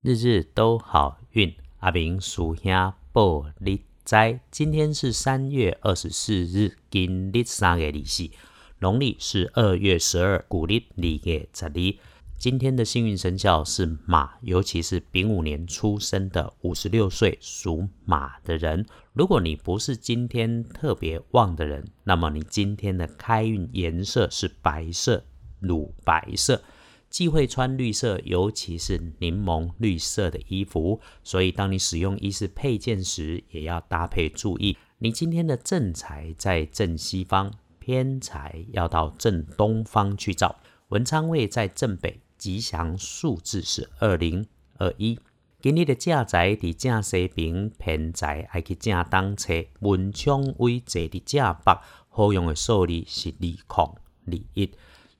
日日都好运，阿明属兄报你灾。今天是三月二十四日，今日三月二十农历是二月十二，古历二月十二。今天的幸运生肖是马，尤其是丙午年出生的五十六岁属马的人。如果你不是今天特别旺的人，那么你今天的开运颜色是白色、乳白色。忌讳穿绿色，尤其是柠檬绿色的衣服。所以，当你使用衣饰配件时，也要搭配注意。你今天的正财在正西方，偏财要到正东方去找。文昌位在正北，吉祥数字是二零二一。今日的正财伫正西边，偏财爱去正东侧。文昌位坐伫正北，好用的数字是二空二一。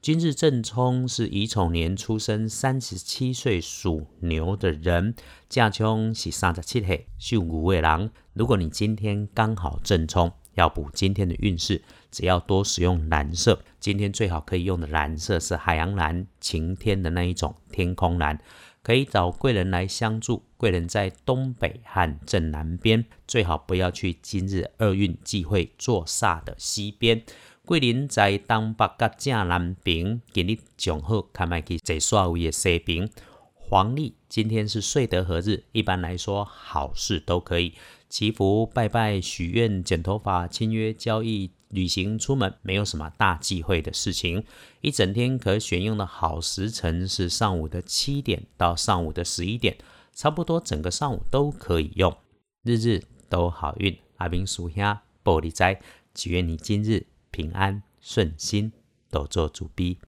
今日正冲是乙丑年出生，三十七岁属牛的人。正冲是三十七岁属牛的人。如果你今天刚好正冲，要补今天的运势，只要多使用蓝色。今天最好可以用的蓝色是海洋蓝、晴天的那一种天空蓝。可以找贵人来相助，贵人在东北和正南边，最好不要去今日厄运忌讳坐煞的西边。桂林在东北甲正南边，今日上好看卖去坐煞位的西边。黄历今天是岁德合日，一般来说好事都可以祈福、拜拜、许愿、剪头发、签约、交易、旅行、出门，没有什么大忌讳的事情。一整天可选用的好时辰是上午的七点到上午的十一点，差不多整个上午都可以用。日日都好运，阿明属下玻璃斋，祈愿你今日。平安顺心，都做主逼。